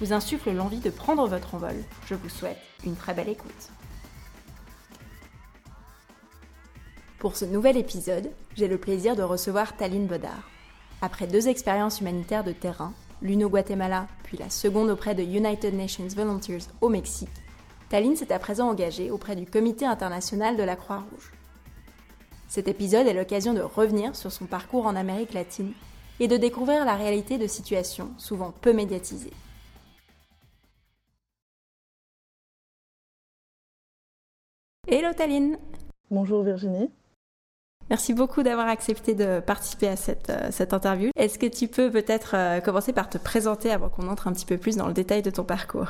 vous insufflent l'envie de prendre votre envol, je vous souhaite une très belle écoute. Pour ce nouvel épisode, j'ai le plaisir de recevoir Taline Bodard. Après deux expériences humanitaires de terrain, l'une au Guatemala, puis la seconde auprès de United Nations Volunteers au Mexique, Taline s'est à présent engagée auprès du Comité international de la Croix-Rouge. Cet épisode est l'occasion de revenir sur son parcours en Amérique latine et de découvrir la réalité de situations souvent peu médiatisées. Hello Taline Bonjour Virginie Merci beaucoup d'avoir accepté de participer à cette, euh, cette interview. Est-ce que tu peux peut-être euh, commencer par te présenter avant qu'on entre un petit peu plus dans le détail de ton parcours?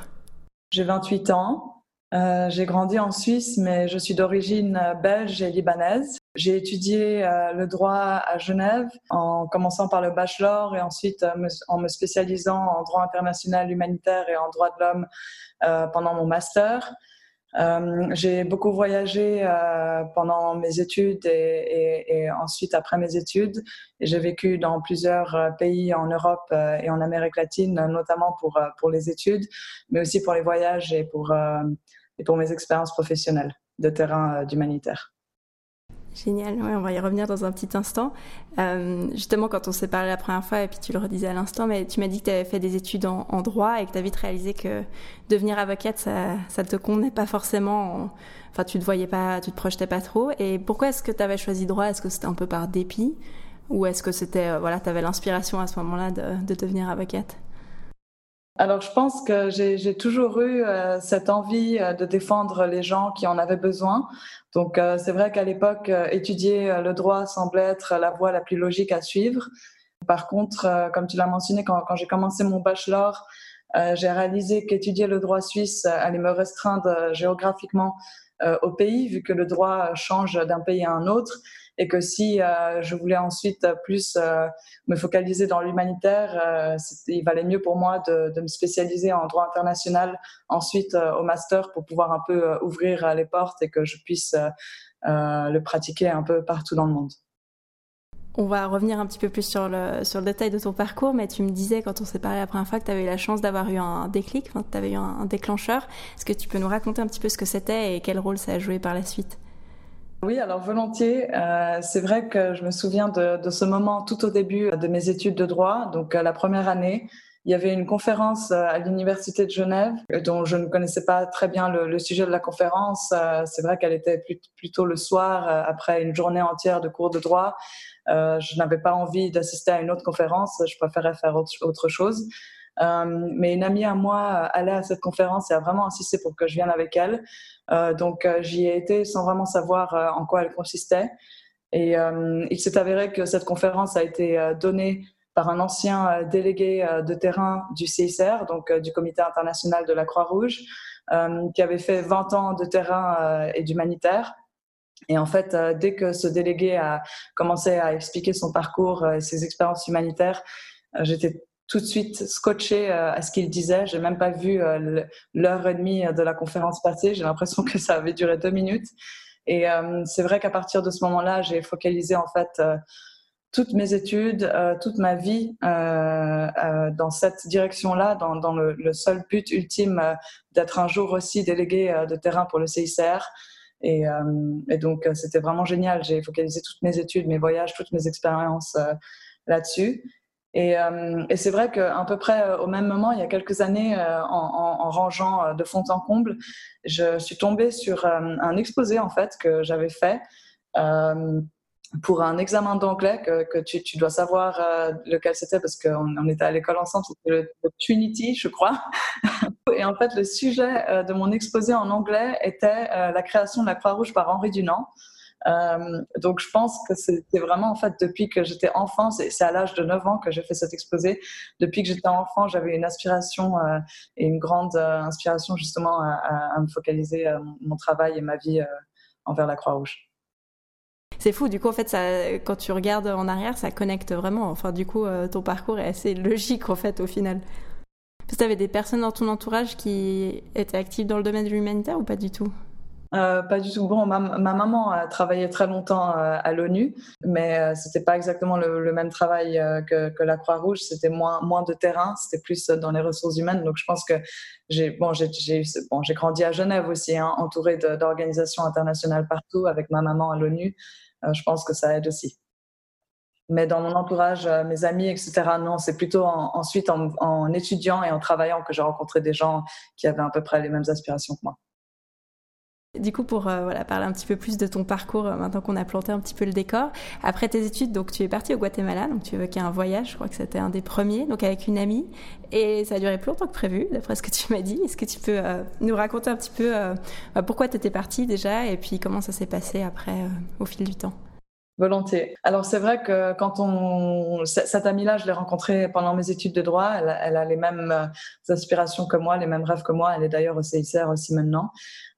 J'ai 28 ans, euh, j'ai grandi en Suisse mais je suis d'origine belge et libanaise. J'ai étudié le droit à Genève en commençant par le bachelor et ensuite en me spécialisant en droit international humanitaire et en droit de l'homme pendant mon master. Euh, j'ai beaucoup voyagé euh, pendant mes études et, ensuite après mes études. J'ai vécu dans plusieurs euh, pays en Europe et en Amérique latine, notamment pour, pour les études, mais aussi pour les voyages et pour, et pour mes expériences professionnelles de terrain d'humanitaire. Génial, ouais, on va y revenir dans un petit instant. Euh, justement, quand on s'est parlé la première fois, et puis tu le redisais à l'instant, mais tu m'as dit que tu avais fait des études en, en droit et que tu as vite réalisé que devenir avocate, ça ne te convenait pas forcément. Enfin, tu te voyais pas, tu te projetais pas trop. Et pourquoi est-ce que tu avais choisi droit? Est-ce que c'était un peu par dépit? Ou est-ce que c'était, euh, voilà, tu avais l'inspiration à ce moment-là de, de devenir avocate? Alors, je pense que j'ai toujours eu euh, cette envie euh, de défendre les gens qui en avaient besoin. Donc, euh, c'est vrai qu'à l'époque, euh, étudier euh, le droit semblait être la voie la plus logique à suivre. Par contre, euh, comme tu l'as mentionné, quand, quand j'ai commencé mon bachelor, j'ai réalisé qu'étudier le droit suisse allait me restreindre géographiquement au pays, vu que le droit change d'un pays à un autre et que si euh, je voulais ensuite plus euh, me focaliser dans l'humanitaire, euh, il valait mieux pour moi de, me spécialiser en droit international ensuite euh, au master pour pouvoir un peu euh, ouvrir les portes et que je puisse le pratiquer un peu partout dans le monde. On va revenir un petit peu plus sur le, sur le détail de ton parcours, mais tu me disais quand on s'est parlé la première fois que tu avais eu la chance d'avoir eu un déclic, tu avais eu un déclencheur. Est-ce que tu peux nous raconter un petit peu ce que c'était et quel rôle ça a joué par la suite? Oui, alors volontiers. Euh, c'est vrai que je me souviens de, ce moment tout au début de mes études de droit, donc euh, la première année. Il y avait une conférence euh, à l'université de Genève dont je ne connaissais pas très bien le, sujet de la conférence. C'est vrai qu'elle était plutôt le soir après une journée entière de cours de droit. je n'avais pas envie d'assister à une autre conférence. Je préférais faire autre chose. Euh, mais une amie à moi allait à cette conférence et a vraiment insisté pour que je vienne avec elle. Euh, donc euh, j'y ai été sans vraiment savoir en quoi elle consistait. Et il s'est avéré que cette conférence a été donnée par un ancien délégué de terrain du CICR, donc du Comité international de la Croix-Rouge, qui avait fait 20 ans de terrain et d'humanitaire. Et en fait, dès que ce délégué a commencé à expliquer son parcours et ses expériences humanitaires, j'étais tout de suite scotché euh, à ce qu'il disait. J'ai même pas vu euh, l'heure et demie de la conférence passer. J'ai l'impression que ça avait duré deux minutes. Et euh, c'est vrai qu'à partir de ce moment-là, j'ai focalisé en fait toutes mes études, toute ma vie dans cette direction-là, dans, le, seul but ultime d'être un jour aussi délégué de terrain pour le CICR. Et donc, c'était vraiment génial. J'ai focalisé toutes mes études, mes voyages, toutes mes expériences là-dessus. Et, euh, et c'est vrai qu'à peu près euh, au même moment, il y a quelques années, euh, en, rangeant de fond en comble, je suis tombée sur un exposé en fait que j'avais fait pour un examen d'anglais que, tu, dois savoir lequel c'était parce qu'on on était à l'école ensemble, c'était le, Trinity, je crois. et en fait, le sujet de mon exposé en anglais était la création de la Croix-Rouge par Henri Dunant. Donc je pense que c'était vraiment en fait depuis que j'étais enfant, c'est à l'âge de 9 ans que j'ai fait cet exposé. Depuis que j'étais enfant, j'avais une aspiration et une grande inspiration justement à, me focaliser mon travail et ma vie envers la Croix-Rouge c'est fou. Du coup, en fait, quand tu regardes en arrière, ça connecte vraiment. Enfin, du coup, euh, ton parcours est assez logique, en fait, au final. Parce que tu avais des personnes dans ton entourage qui étaient actives dans le domaine de l'humanitaire ou pas du tout? Euh, pas du tout. Bon, ma, maman a travaillé très longtemps euh, à l'ONU, mais euh, c'était pas exactement le, même travail que, la Croix-Rouge. C'était moins, de terrain, c'était plus dans les ressources humaines. Donc, je pense que j'ai bon, grandi à Genève aussi, hein, entourée d'organisations internationales partout, avec ma maman à l'ONU. Je pense que ça aide aussi. Mais dans mon entourage, mes amis, etc., non, c'est plutôt ensuite en, étudiant et en travaillant que j'ai rencontré des gens qui avaient à peu près les mêmes aspirations que moi. Du coup, pour euh, voilà, parler un petit peu plus de ton parcours, maintenant qu'on a planté un petit peu le décor, après tes études, donc tu es parti au Guatemala, donc tu évoquais un voyage, je crois que c'était un des premiers, donc avec une amie, et ça a duré plus longtemps que prévu, d'après ce que tu m'as dit. Est-ce que tu peux nous raconter un petit peu bah, pourquoi tu étais parti déjà, et puis comment ça s'est passé après au fil du temps? Alors c'est vrai que quand on cette amie-là, je l'ai rencontrée pendant mes études de droit. Elle, a les mêmes euh, aspirations que moi, les mêmes rêves que moi. Elle est d'ailleurs au CICR aussi maintenant.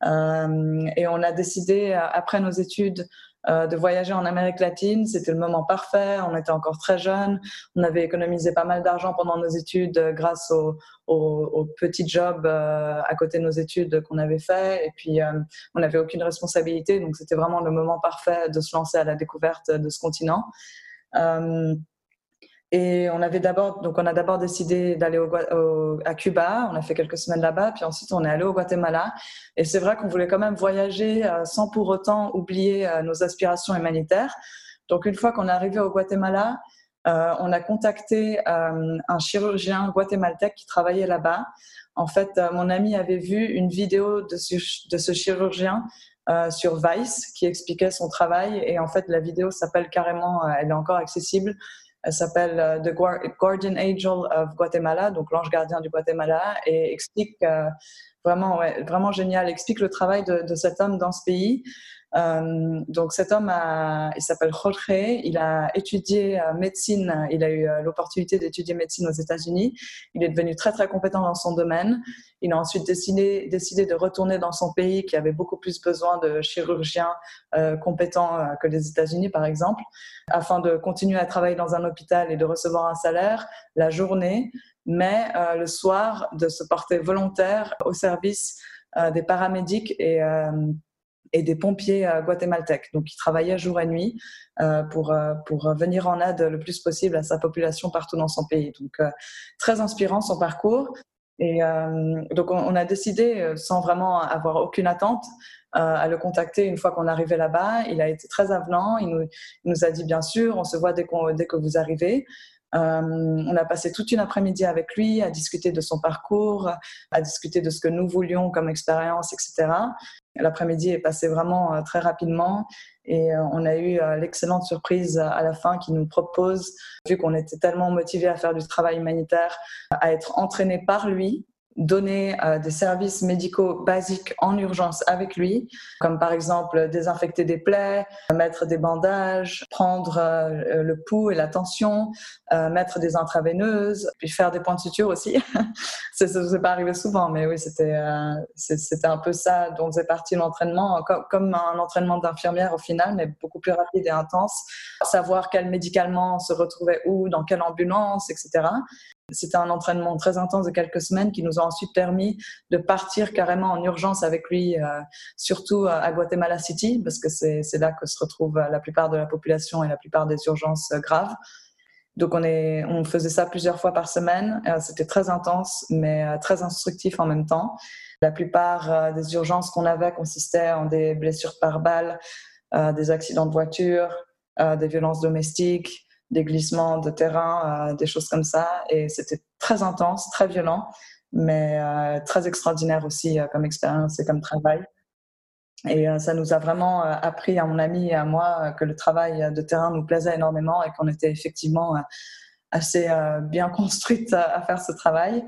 Euh, et on a décidé après nos études euh, de voyager en Amérique latine. C'était le moment parfait. On était encore très jeunes. On avait économisé pas mal d'argent pendant nos études euh, grâce aux au, petits jobs euh, à côté de nos études qu'on avait fait. Et puis, on n'avait aucune responsabilité. Donc, c'était vraiment le moment parfait de se lancer à la découverte de ce continent. Et on avait d'abord, donc on a d'abord décidé d'aller à Cuba. On a fait quelques semaines là-bas, puis ensuite on est allé au Guatemala. Et c'est vrai qu'on voulait quand même voyager euh, sans pour autant oublier euh, nos aspirations humanitaires. Donc une fois qu'on est arrivé au Guatemala, euh, on a contacté un chirurgien guatémaltèque qui travaillait là-bas. En fait, mon ami avait vu une vidéo de ce chirurgien sur Vice qui expliquait son travail. Et en fait, la vidéo s'appelle carrément, elle est encore accessible. Elle s'appelle euh, The Guardian Angel of Guatemala, donc l'ange gardien du Guatemala, et explique euh, vraiment, vraiment génial, explique le travail de cet homme dans ce pays. Euh, donc cet homme, a, il s'appelle Jorge, il a étudié euh, médecine, il a eu euh, l'opportunité d'étudier médecine aux États-Unis, il est devenu très très compétent dans son domaine, il a ensuite décidé, de retourner dans son pays qui avait beaucoup plus besoin de chirurgiens compétents que les États-Unis par exemple, afin de continuer à travailler dans un hôpital et de recevoir un salaire la journée, mais le soir de se porter volontaire au service des paramédics et et des pompiers euh, guatémaltèques. Donc, il travaillait jour et nuit euh, pour, euh, pour venir en aide le plus possible à sa population partout dans son pays. Donc, très inspirant son parcours. Et donc, on, a décidé, sans vraiment avoir aucune attente, à le contacter une fois qu'on arrivait là-bas. Il a été très avenant. Il nous, a dit, bien sûr, on se voit dès, dès que vous arrivez. Euh, on a passé toute une après-midi avec lui à discuter de son parcours, à discuter de ce que nous voulions comme expérience, etc. L'après-midi est passé vraiment euh, très rapidement et euh, on a eu l'excellente surprise à la fin qui nous propose, vu qu'on était tellement motivés à faire du travail humanitaire, à être entraînés par lui donner euh, des services médicaux basiques en urgence avec lui, comme par exemple désinfecter des plaies, mettre des bandages, prendre euh, le pouls et la tension, euh, mettre des intraveineuses, puis faire des points de suture aussi. ça ne pas arrivé souvent, mais oui, c'était un peu ça dont faisait partie l'entraînement, comme, comme un entraînement d'infirmière au final, mais beaucoup plus rapide et intense. Savoir quel médicalement se retrouvait où, dans quelle ambulance, etc. C'était un entraînement très intense de quelques semaines qui nous a ensuite permis de partir carrément en urgence avec lui, euh, surtout à Guatemala City, parce que c'est là que se retrouve la plupart de la population et la plupart des urgences euh, graves. Donc on, faisait ça plusieurs fois par semaine. Euh, c'était très intense, mais très instructif en même temps. La plupart des urgences qu'on avait consistaient en des blessures par balle, des accidents de voiture, des violences domestiques, des glissements de terrain, euh, des choses comme ça. Et c'était très intense, très violent, mais euh, très extraordinaire aussi euh, comme expérience et comme travail. Et ça nous a vraiment appris à mon ami et à moi que le travail de terrain nous plaisait énormément et qu'on était effectivement assez bien construite à faire ce travail.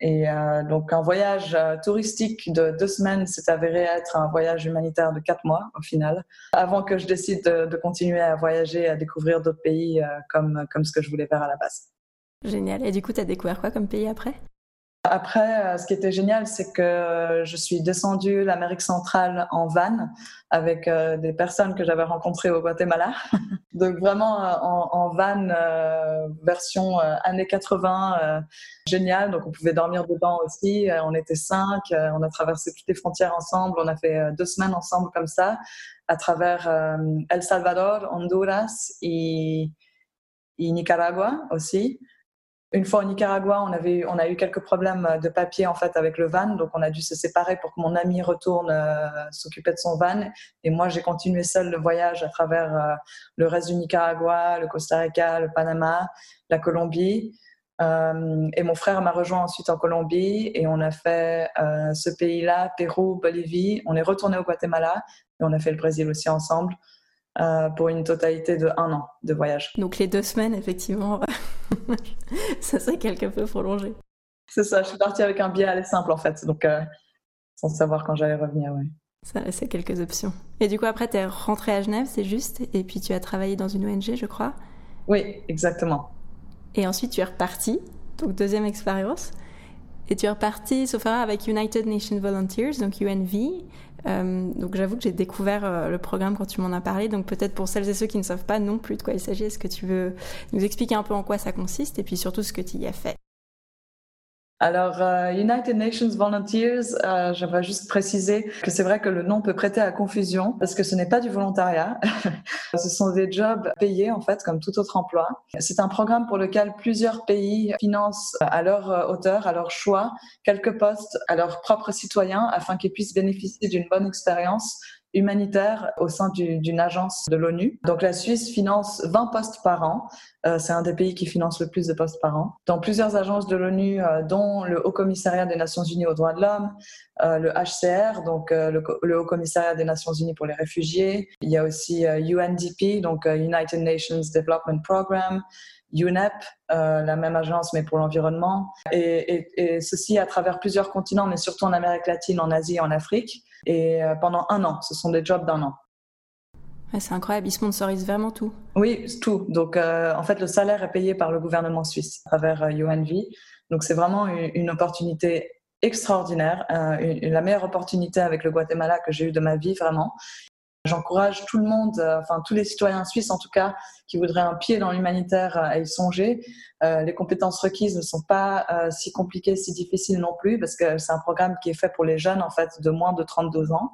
Et euh, donc un voyage euh, touristique de deux semaines s'est avéré être un voyage humanitaire de quatre mois au final, avant que je décide de, continuer à voyager, à découvrir d'autres pays euh, comme, comme ce que je voulais faire à la base. Génial. Et du coup, tu as découvert quoi comme pays après? Après, euh, ce qui était génial, c'est que je suis descendue l'Amérique centrale en van avec euh, des personnes que j'avais rencontrées au Guatemala. Donc vraiment euh, en, van version années 80, génial. Donc on pouvait dormir dedans aussi. On était cinq. on a traversé toutes les frontières ensemble. On a fait deux semaines ensemble comme ça à travers El Salvador, Honduras et, et Nicaragua aussi. Une fois au Nicaragua, on, avait, on a eu quelques problèmes de papier en fait avec le van, donc on a dû se séparer pour que mon ami retourne euh, s'occuper de son van. Et moi, j'ai continué seul le voyage à travers euh, le reste du Nicaragua, le Costa Rica, le Panama, la Colombie. Euh, et mon frère m'a rejoint ensuite en Colombie et on a fait ce pays-là, Pérou, Bolivie. On est retourné au Guatemala et on a fait le Brésil aussi ensemble. pour une totalité de un an de voyage. Donc les deux semaines, effectivement, ça serait quelque peu prolongé. C'est ça, je suis partie avec un billet aller simple en fait, donc euh, sans savoir quand j'allais revenir, oui. Ça laissait quelques options. Et du coup, après, tu es rentrée à Genève, c'est juste, et puis tu as travaillé dans une ONG, je crois Oui, exactement. Et ensuite, tu es repartie, donc deuxième expérience. Et tu es reparti, sauf avec United Nations Volunteers, donc UNV. Euh, donc j'avoue que j'ai découvert euh, le programme quand tu m'en as parlé. Donc peut-être pour celles et ceux qui ne savent pas non plus de quoi il s'agit, est-ce que tu veux nous expliquer un peu en quoi ça consiste et puis surtout ce que tu y as fait? Alors, euh, United Nations Volunteers, euh, j'aimerais juste préciser que c'est vrai que le nom peut prêter à confusion parce que ce n'est pas du volontariat. ce sont des jobs payés, en fait, comme tout autre emploi. C'est un programme pour lequel plusieurs pays financent à leur euh, hauteur, à leur choix, quelques postes à leurs propres citoyens afin qu'ils puissent bénéficier d'une bonne expérience humanitaire au sein d'une agence de l'ONU. Donc la Suisse finance 20 postes par an. Euh, c'est un des pays qui finance le plus de postes par an. Dans plusieurs agences de l'ONU, euh, dont le Haut Commissariat des Nations Unies aux droits de l'homme, euh, le HCR, donc le, Haut Commissariat des Nations Unies pour les réfugiés. Il y a aussi UNDP, donc United Nations Development Programme. UNEP, la même agence mais pour l'environnement, et, et, et, ceci à travers plusieurs continents, mais surtout en Amérique latine, en Asie et en Afrique et euh, pendant un an. Ce sont des jobs d'un an. c'est incroyable, ils sponsorisent vraiment tout. Oui, tout. Donc, euh, en fait, le salaire est payé par le gouvernement suisse à travers UNV. Euh, Donc, c'est vraiment une, opportunité extraordinaire, la meilleure opportunité avec le Guatemala que j'ai eue de ma vie, vraiment. J'encourage tout le monde, enfin tous les citoyens suisses en tout cas, qui voudraient un pied dans l'humanitaire à y songer. les compétences requises ne sont pas si compliquées, si difficiles non plus, parce que c'est un programme qui est fait pour les jeunes en fait de moins de 32 ans.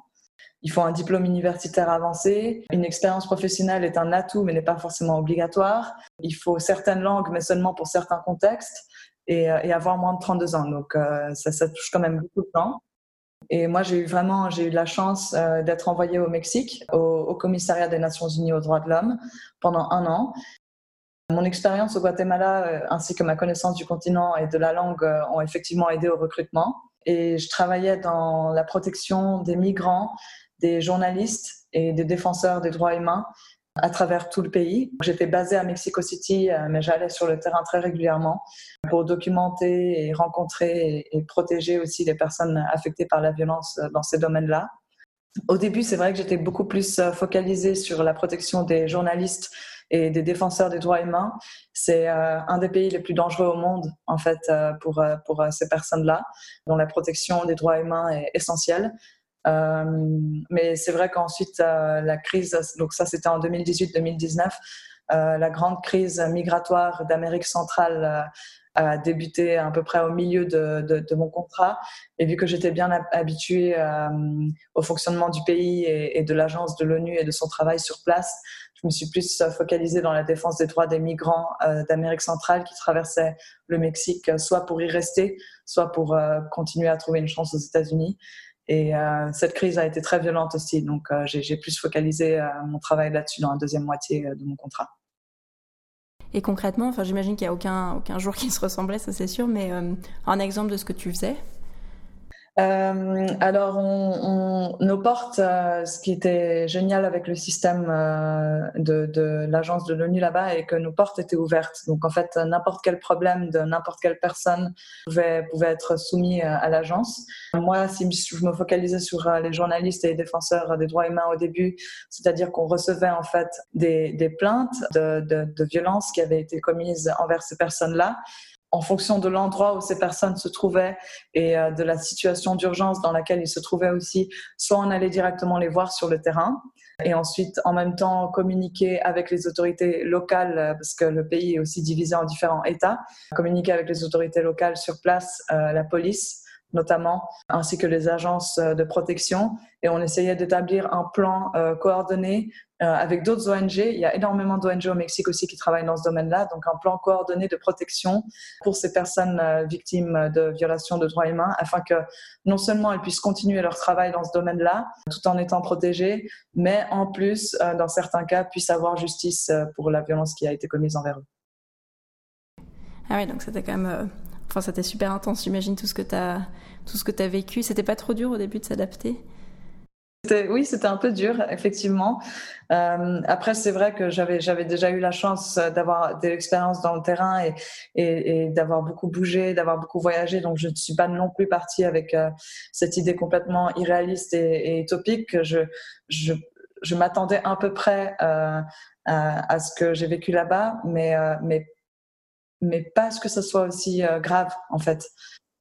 Il faut un diplôme universitaire avancé. Une expérience professionnelle est un atout, mais n'est pas forcément obligatoire. Il faut certaines langues, mais seulement pour certains contextes. Et, avoir moins de 32 ans. Donc, ça, ça touche quand même beaucoup de temps. Et moi, j'ai eu vraiment, j'ai eu la chance euh, d'être envoyée au Mexique, au, commissariat des Nations Unies aux droits de l'homme, pendant un an. Mon expérience au Guatemala, euh, ainsi que ma connaissance du continent et de la langue, euh, ont effectivement aidé au recrutement. Et je travaillais dans la protection des migrants, des journalistes et des défenseurs des droits humains à travers tout le pays. J'étais basée à Mexico City, euh, mais j'allais sur le terrain très régulièrement pour documenter et rencontrer et, protéger aussi les personnes affectées par la violence euh, dans ces domaines-là. Au début, c'est vrai que j'étais beaucoup plus euh, focalisée sur la protection des journalistes et des défenseurs des droits humains. C'est un des pays les plus dangereux au monde, en fait, pour, pour ces personnes-là, dont la protection des droits humains est essentielle. Euh, mais c'est vrai qu'ensuite, euh, la crise, donc ça c'était en 2018-2019, euh, la grande crise migratoire d'Amérique centrale a débuté à peu près au milieu de, de, de mon contrat. Et vu que j'étais bien habituée au fonctionnement du pays et, et de l'agence de l'ONU et de son travail sur place, je me suis plus focalisée dans la défense des droits des migrants d'Amérique centrale qui traversaient le Mexique, soit pour y rester, soit pour continuer à trouver une chance aux États-Unis. Et euh, cette crise a été très violente aussi, donc euh, j'ai plus focalisé euh, mon travail là-dessus dans la deuxième moitié de mon contrat. Et concrètement, enfin, j'imagine qu'il n'y a aucun, aucun jour qui se ressemblait, ça c'est sûr, mais un exemple de ce que tu faisais? Euh, alors, on, nos portes, euh, ce qui était génial avec le système euh, de, l'agence de l'ONU là-bas, est que nos portes étaient ouvertes. Donc, en fait, n'importe quel problème de n'importe quelle personne pouvait, pouvait être soumis à l'agence. Moi, si je me focalisais sur les journalistes et les défenseurs des droits humains au début, c'est-à-dire qu'on recevait en fait des, des plaintes de, de, de violences qui avaient été commises envers ces personnes-là en fonction de l'endroit où ces personnes se trouvaient et euh, de la situation d'urgence dans laquelle ils se trouvaient aussi, soit on allait directement les voir sur le terrain et ensuite en même temps communiquer avec les autorités locales euh, parce que le pays est aussi divisé en différents États, communiquer avec les autorités locales sur place, euh, la police notamment, ainsi que les agences de protection. Et on essayait d'établir un plan coordonné euh, avec d'autres ONG. Il y a énormément d'ONG au Mexique aussi qui travaillent dans ce domaine-là, donc un plan coordonné de protection pour ces personnes euh, victimes de violations de droits humains, afin que non seulement elles puissent continuer leur travail dans ce domaine-là, tout en étant protégées, mais en plus, euh, dans certains cas, puissent avoir justice pour la violence qui a été commise envers eux. Ah oui, donc c'était quand même... Enfin, c'était super intense, j'imagine, tout ce que tu as, tout ce que as vécu. C'était pas trop dur au début de s'adapter? Oui, c'était un peu dur, effectivement. Euh, après, c'est vrai que j'avais déjà eu la chance d'avoir de l'expérience dans le terrain et, d'avoir beaucoup bougé, d'avoir beaucoup voyagé. Donc, je ne suis pas non plus partie avec euh, cette idée complètement irréaliste et, utopique. Je, je, m'attendais à peu près euh, à, ce que j'ai vécu là-bas, mais, pas à ce que ce soit aussi grave, en fait.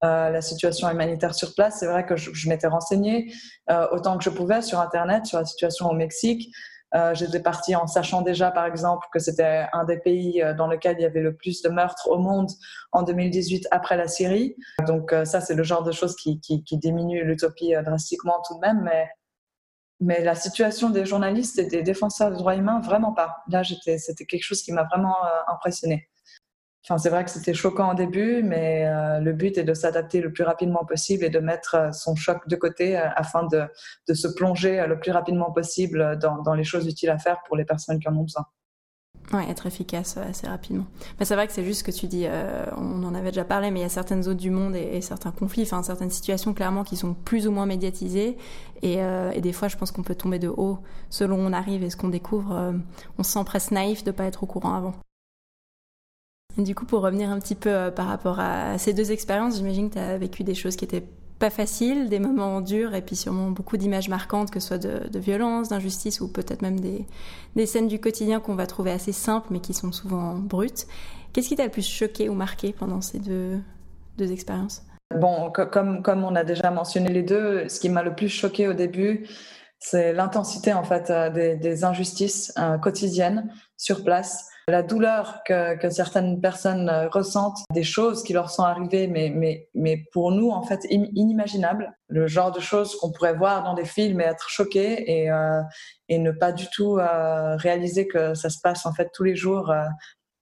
Euh, la situation humanitaire sur place. C'est vrai que je, m'étais renseignée euh, autant que je pouvais sur Internet sur la situation au Mexique. Euh, j'étais partie en sachant déjà, par exemple, que c'était un des pays dans lequel il y avait le plus de meurtres au monde en 2018 après la Syrie. Donc ça, c'est le genre de choses qui, qui, qui diminue l'utopie drastiquement tout de même. Mais, mais la situation des journalistes et des défenseurs des droits humains, vraiment pas. Là, c'était quelque chose qui m'a vraiment impressionnée. C'est vrai que c'était choquant au début, mais euh, le but est de s'adapter le plus rapidement possible et de mettre euh, son choc de côté euh, afin de, se plonger le plus rapidement possible dans, les choses utiles à faire pour les personnes qui en ont besoin. Oui, être efficace assez rapidement. Mais c'est vrai que c'est juste ce que tu dis, on en avait déjà parlé, mais il y a certaines zones du monde et, certains conflits, enfin certaines situations clairement qui sont plus ou moins médiatisées. Et, et des fois, je pense qu'on peut tomber de haut selon où on arrive et ce qu'on découvre. on se sent naïf de ne pas être au courant avant. Du coup, pour revenir un petit peu euh, par rapport à ces deux expériences, j'imagine que tu as vécu des choses qui étaient pas faciles, des moments durs et puis sûrement beaucoup d'images marquantes, que ce soit de, de violence, d'injustice ou peut-être même des, des, scènes du quotidien qu'on va trouver assez simples mais qui sont souvent brutes. Qu'est-ce qui t'a le plus choqué ou marqué pendant ces deux, deux expériences? Bon, comme, comme on a déjà mentionné les deux, ce qui m'a le plus choqué au début, c'est l'intensité en fait euh, des, des injustices euh, quotidiennes sur place la douleur que, certaines personnes euh, ressentent, des choses qui leur sont arrivées, mais, pour nous, en fait, inimaginables. Le genre de choses qu'on pourrait voir dans des films et être choqué et, euh, et ne pas du tout euh, réaliser que ça se passe, en fait, tous les jours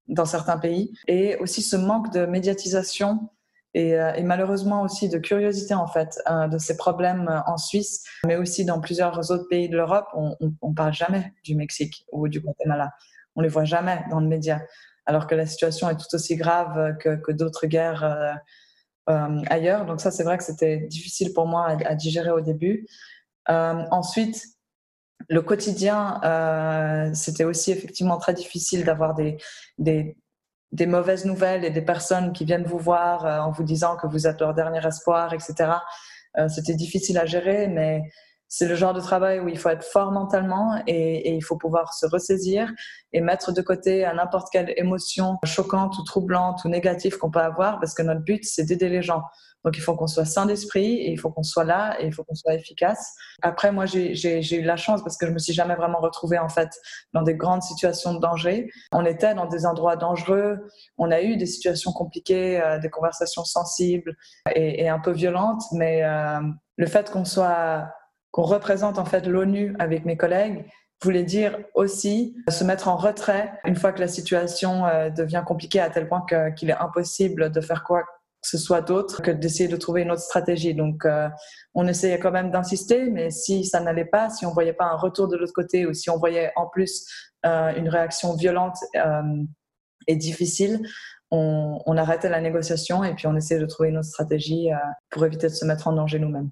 dans certains pays. Et aussi ce manque de médiatisation et, malheureusement aussi de curiosité en fait de ces problèmes en Suisse, mais aussi dans plusieurs autres pays de l'Europe. On, on, parle jamais du Mexique ou du Guatemala on les voit jamais dans le média, alors que la situation est tout aussi grave que, d'autres guerres euh, euh, ailleurs. Donc ça, c'est vrai que c'était difficile pour moi à, digérer au début. Euh, ensuite, le quotidien, c'était aussi effectivement très difficile d'avoir des, des, mauvaises nouvelles et des personnes qui viennent vous voir en vous disant que vous êtes leur dernier espoir, etc. c'était difficile à gérer, mais c'est le genre de travail où il faut être fort mentalement et, il faut pouvoir se ressaisir et mettre de côté à n'importe quelle émotion choquante ou troublante ou négative qu'on peut avoir parce que notre but, c'est d'aider les gens. Donc, il faut qu'on soit sain d'esprit et il faut qu'on soit là et il faut qu'on soit efficace. Après, moi, j'ai eu la chance parce que je me suis jamais vraiment retrouvée, en fait, dans des grandes situations de danger. On était dans des endroits dangereux. On a eu des situations compliquées, euh, des conversations sensibles et, et, un peu violentes. Mais euh, le fait qu'on soit qu'on représente en fait l'ONU avec mes collègues voulait dire aussi se mettre en retrait une fois que la situation euh, devient compliquée à tel point qu'il est impossible de faire quoi que ce soit d'autre que d'essayer de trouver une autre stratégie. Donc, euh, on essayait quand même d'insister, mais si ça n'allait pas, si on voyait pas un retour de l'autre côté ou si on voyait en plus euh, une réaction violente et difficile, on, arrêtait la négociation et puis on essayait de trouver une autre stratégie pour éviter de se mettre en danger nous-mêmes.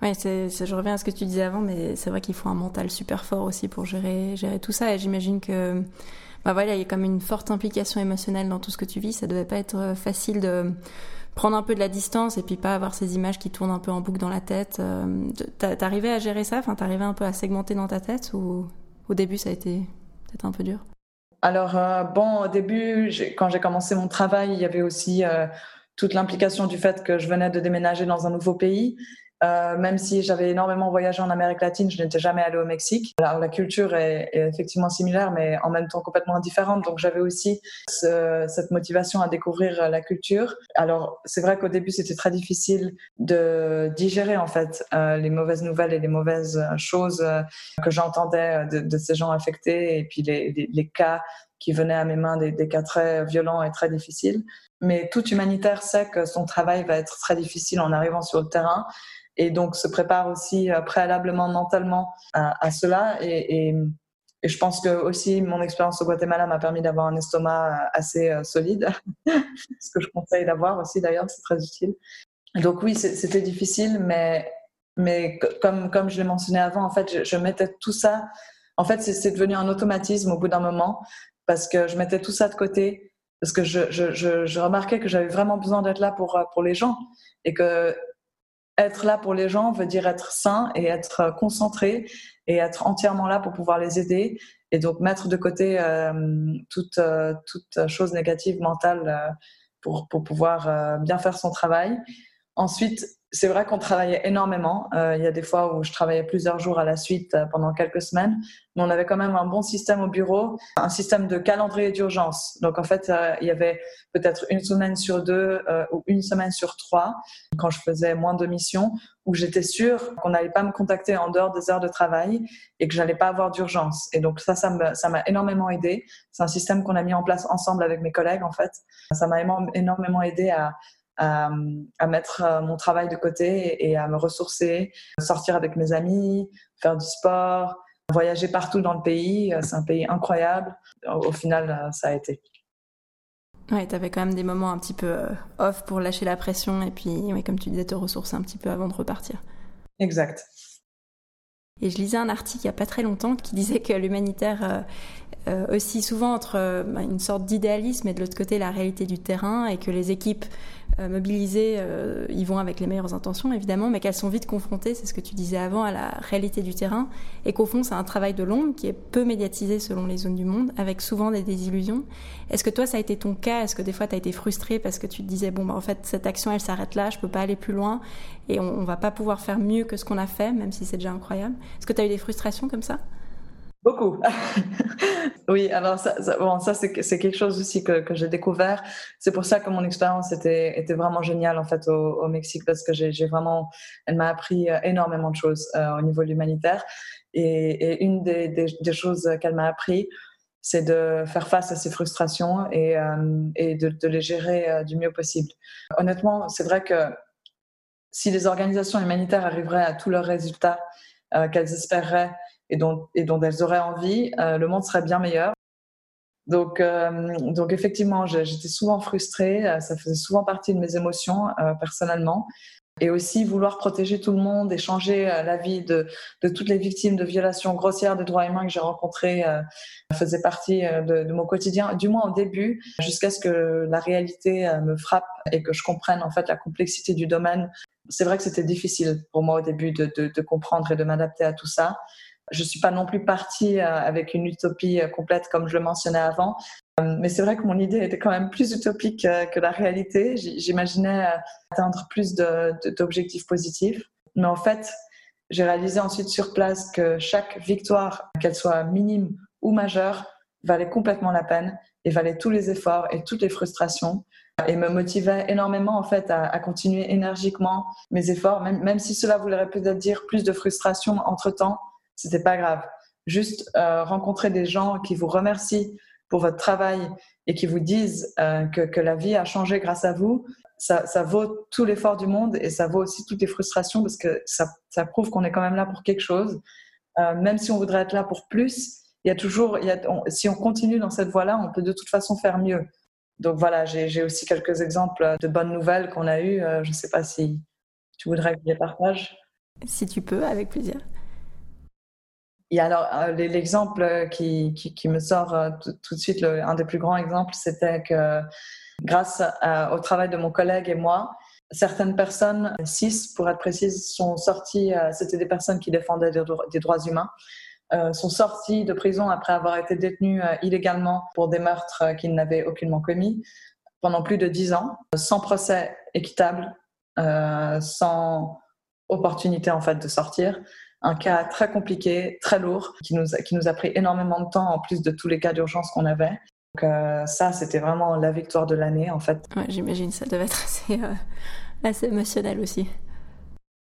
Oui, je reviens à ce que tu disais avant, mais c'est vrai qu'il faut un mental super fort aussi pour gérer, gérer tout ça. Et j'imagine que bah voilà, il y a comme une forte implication émotionnelle dans tout ce que tu vis. Ça devait pas être facile de prendre un peu de la distance et puis pas avoir ces images qui tournent un peu en boucle dans la tête. Euh, t'arrivais à gérer ça? Enfin, t'arrivais un peu à segmenter dans ta tête ou au début ça a été peut-être un peu dur? Alors euh, bon, au début, quand j'ai commencé mon travail, il y avait aussi euh, toute l'implication du fait que je venais de déménager dans un nouveau pays euh, même si j'avais énormément voyagé en Amérique latine, je n'étais jamais allée au Mexique. Alors, la culture est, effectivement similaire, mais en même temps complètement différente. Donc j'avais aussi ce, cette motivation à découvrir la culture. Alors c'est vrai qu'au début c'était très difficile de digérer en fait euh, les mauvaises nouvelles et les mauvaises choses euh, que j'entendais de, ces gens affectés et puis les, les, cas qui venaient à mes mains, des cas très violents et très difficiles. Mais tout humanitaire sait que son travail va être très difficile en arrivant sur le terrain et donc se prépare aussi euh, préalablement mentalement à, cela. Et, je pense que aussi mon expérience au Guatemala m'a permis d'avoir un estomac euh, assez euh, solide, ce que je conseille d'avoir aussi d'ailleurs, c'est très utile. Donc oui, c'était difficile, mais, mais comme, comme je l'ai mentionné avant, en fait, je, mettais tout ça, en fait, c'est devenu un automatisme au bout d'un moment, parce que je mettais tout ça de côté, parce que je, je, je, je remarquais que j'avais vraiment besoin d'être là pour, pour les gens, et que être là pour les gens veut dire être sain et être concentré et être entièrement là pour pouvoir les aider et donc mettre de côté euh, toute, euh, toute chose négative mentale euh, pour, pour pouvoir bien faire son travail. Ensuite, c'est vrai qu'on travaillait énormément. Euh, il y a des fois où je travaillais plusieurs jours à la suite euh, pendant quelques semaines, mais on avait quand même un bon système au bureau, un système de calendrier d'urgence. Donc en fait, euh, il y avait peut-être une semaine sur deux ou une semaine sur trois, quand je faisais moins de missions, où j'étais sûre qu'on n'allait pas me contacter en dehors des heures de travail et que j'allais pas avoir d'urgence. Et donc ça, ça m'a énormément aidé. C'est un système qu'on a mis en place ensemble avec mes collègues en fait. Ça m'a énormément aidé à à, à, mettre euh, mon travail de côté et à me ressourcer, sortir avec mes amis, faire du sport, voyager partout dans le pays. Euh, c'est un pays incroyable. Au final, euh, ça a été. Ouais, tu avais quand même des moments un petit peu off pour lâcher la pression et puis, ouais, comme tu disais, te ressourcer un petit peu avant de repartir. Exact. Et je lisais un article il n'y a pas très longtemps qui disait que l'humanitaire euh, aussi souvent entre euh, bah, une sorte d'idéalisme et de l'autre côté la réalité du terrain et que les équipes mobilisées y vont avec les meilleures intentions évidemment mais qu'elles sont vite confrontées, c'est ce que tu disais avant, à la réalité du terrain et qu'au fond c'est un travail de l'ombre qui est peu médiatisé selon les zones du monde avec souvent des désillusions. Est-ce que toi ça a été ton cas? Est-ce que des fois tu as été frustré parce que tu te disais bon bah en fait cette action elle s'arrête là, je peux pas aller plus loin et on, on va pas pouvoir faire mieux que ce qu'on a fait même si c'est déjà incroyable. Est-ce que tu as eu des frustrations comme ça? Beaucoup. oui, alors ça, bon, ça c'est quelque chose aussi que, que j'ai découvert. C'est pour ça que mon expérience était, était vraiment géniale en fait au, au Mexique parce que j'ai vraiment, elle m'a appris euh, énormément de choses euh, au niveau de l'humanitaire. Et, et, une des, des, des choses qu'elle m'a appris, c'est de faire face à ces frustrations et, euh, et de, de, les gérer du mieux possible. Honnêtement, c'est vrai que si les organisations humanitaires arriveraient à tous leurs résultats qu'elles espéreraient, et dont, et dont elles auraient envie, euh, le monde serait bien meilleur. Donc, euh, donc effectivement, j'étais souvent frustrée, euh, ça faisait souvent partie de mes émotions personnellement. Et aussi vouloir protéger tout le monde et changer la vie de, de toutes les victimes de violations grossières des droits humains que j'ai rencontrées faisait partie de, de, mon quotidien, du moins au début, jusqu'à ce que la réalité me frappe et que je comprenne en fait la complexité du domaine. C'est vrai que c'était difficile pour moi au début de, de comprendre et de m'adapter à tout ça. Je suis pas non plus partie euh, avec une utopie euh, complète comme je le mentionnais avant, euh, mais c'est vrai que mon idée était quand même plus utopique que la réalité. J'imaginais atteindre plus d'objectifs positifs, mais en fait, j'ai réalisé ensuite sur place que chaque victoire, qu'elle soit minime ou majeure, valait complètement la peine et valait tous les efforts et toutes les frustrations et me motivait énormément en fait à, continuer énergiquement mes efforts, même, même si cela voudrait peut-être dire plus de frustration entre temps c'était pas grave. Juste euh, rencontrer des gens qui vous remercient pour votre travail et qui vous disent euh, que, la vie a changé grâce à vous, ça, vaut tout l'effort du monde et ça vaut aussi toutes les frustrations parce que ça, prouve qu'on est quand même là pour quelque chose. Euh, même si on voudrait être là pour plus, il y a toujours, si on continue dans cette voie-là, on peut de toute façon faire mieux. donc voilà, j'ai aussi quelques exemples de bonnes nouvelles qu'on a eues. je ne sais pas si tu voudrais que je les partage. Si tu peux, avec plaisir. Et alors, l'exemple qui, qui, me sort tout, de suite, un des plus grands exemples, c'était que grâce au travail de mon collègue et moi, certaines personnes, six pour être précise, sont sorties, c'était des personnes qui défendaient des droits humains, euh, sont sortis de prison après avoir été détenus euh, illégalement pour des meurtres euh, qu'ils n'avaient aucunement commis pendant plus de dix ans, sans procès équitable, sans opportunité en fait de sortir. Un cas très compliqué, très lourd, qui nous, qui nous a pris énormément de temps en plus de tous les cas d'urgence qu'on avait. Donc ça, c'était vraiment la victoire de l'année en fait. Ouais, J'imagine ça devait être assez, assez émotionnel aussi.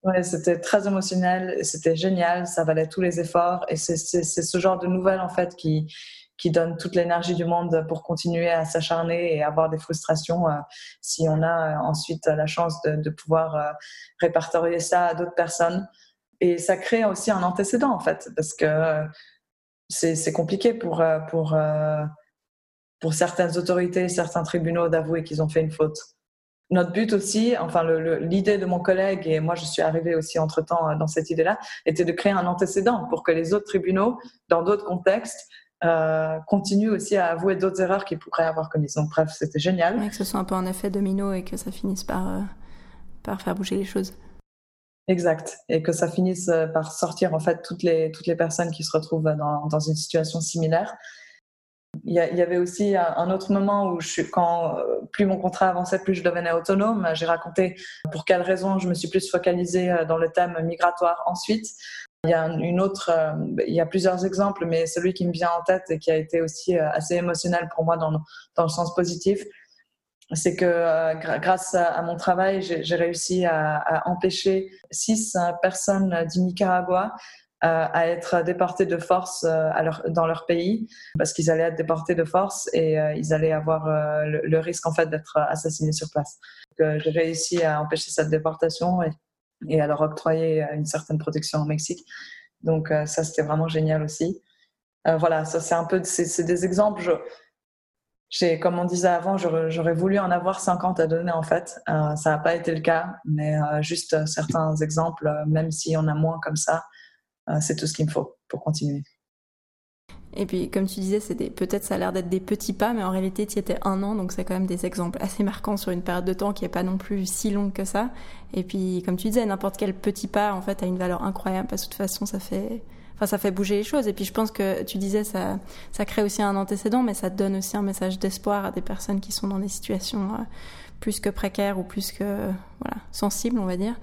Ouais, c'était très émotionnel, c'était génial, ça valait tous les efforts. Et c'est ce genre de nouvelles, en fait, qui, qui donne toute l'énergie du monde pour continuer à s'acharner et avoir des frustrations euh, si on a euh, ensuite la chance de, de pouvoir euh, répertorier ça à d'autres personnes. Et ça crée aussi un antécédent, en fait, parce que c'est compliqué pour, pour, pour certaines autorités, certains tribunaux d'avouer qu'ils ont fait une faute notre but aussi, enfin l'idée de mon collègue et moi je suis arrivée aussi entre temps euh, dans cette idée-là, était de créer un antécédent pour que les autres tribunaux, dans d'autres contextes, euh, continuent aussi à avouer d'autres erreurs qu'ils pourraient avoir commises. Donc bref, c'était génial. que ce soit un peu un effet domino et que ça finisse par, euh, par faire bouger les choses. Exact. Et que ça finisse par sortir en fait toutes les, toutes les personnes qui se retrouvent dans, dans une situation similaire il y, avait aussi un autre moment où, je, quand euh, plus mon contrat avançait, plus je devenais autonome. J'ai raconté pour quelles raisons je me suis plus focalisée euh, dans le thème migratoire ensuite. Il y a une autre, euh, il y a plusieurs exemples, mais celui qui me vient en tête et qui a été aussi assez émotionnel pour moi dans, dans le sens positif, c'est que grâce à, mon travail, j'ai réussi à, empêcher six personnes du Nicaragua euh, à être déportés de force euh, dans leur pays parce qu'ils allaient être déportés de force et euh, ils allaient avoir le, risque en fait d'être assassinés sur place. J'ai réussi à empêcher cette déportation et, à leur octroyer une certaine protection au Mexique. Donc ça c'était vraiment génial aussi. voilà, c'est un peu c'est des exemples. Comme on disait avant, j'aurais voulu en avoir 50 à donner en fait. ça n'a pas été le cas, mais juste certains exemples, même s'il y en a moins comme ça, euh, c'est tout ce qu'il me faut pour continuer. Et puis, comme tu disais, peut-être ça a l'air d'être des petits pas, mais en réalité, tu étais un an, donc c'est quand même des exemples assez marquants sur une période de temps qui n'est pas non plus si longue que ça. Et puis, comme tu disais, n'importe quel petit pas, en fait, a une valeur incroyable parce que de toute façon, ça fait, enfin, ça fait bouger les choses. Et puis, je pense que tu disais, ça, ça crée aussi un antécédent, mais ça donne aussi un message d'espoir à des personnes qui sont dans des situations euh, plus que précaires ou plus que, sensibles, on va dire.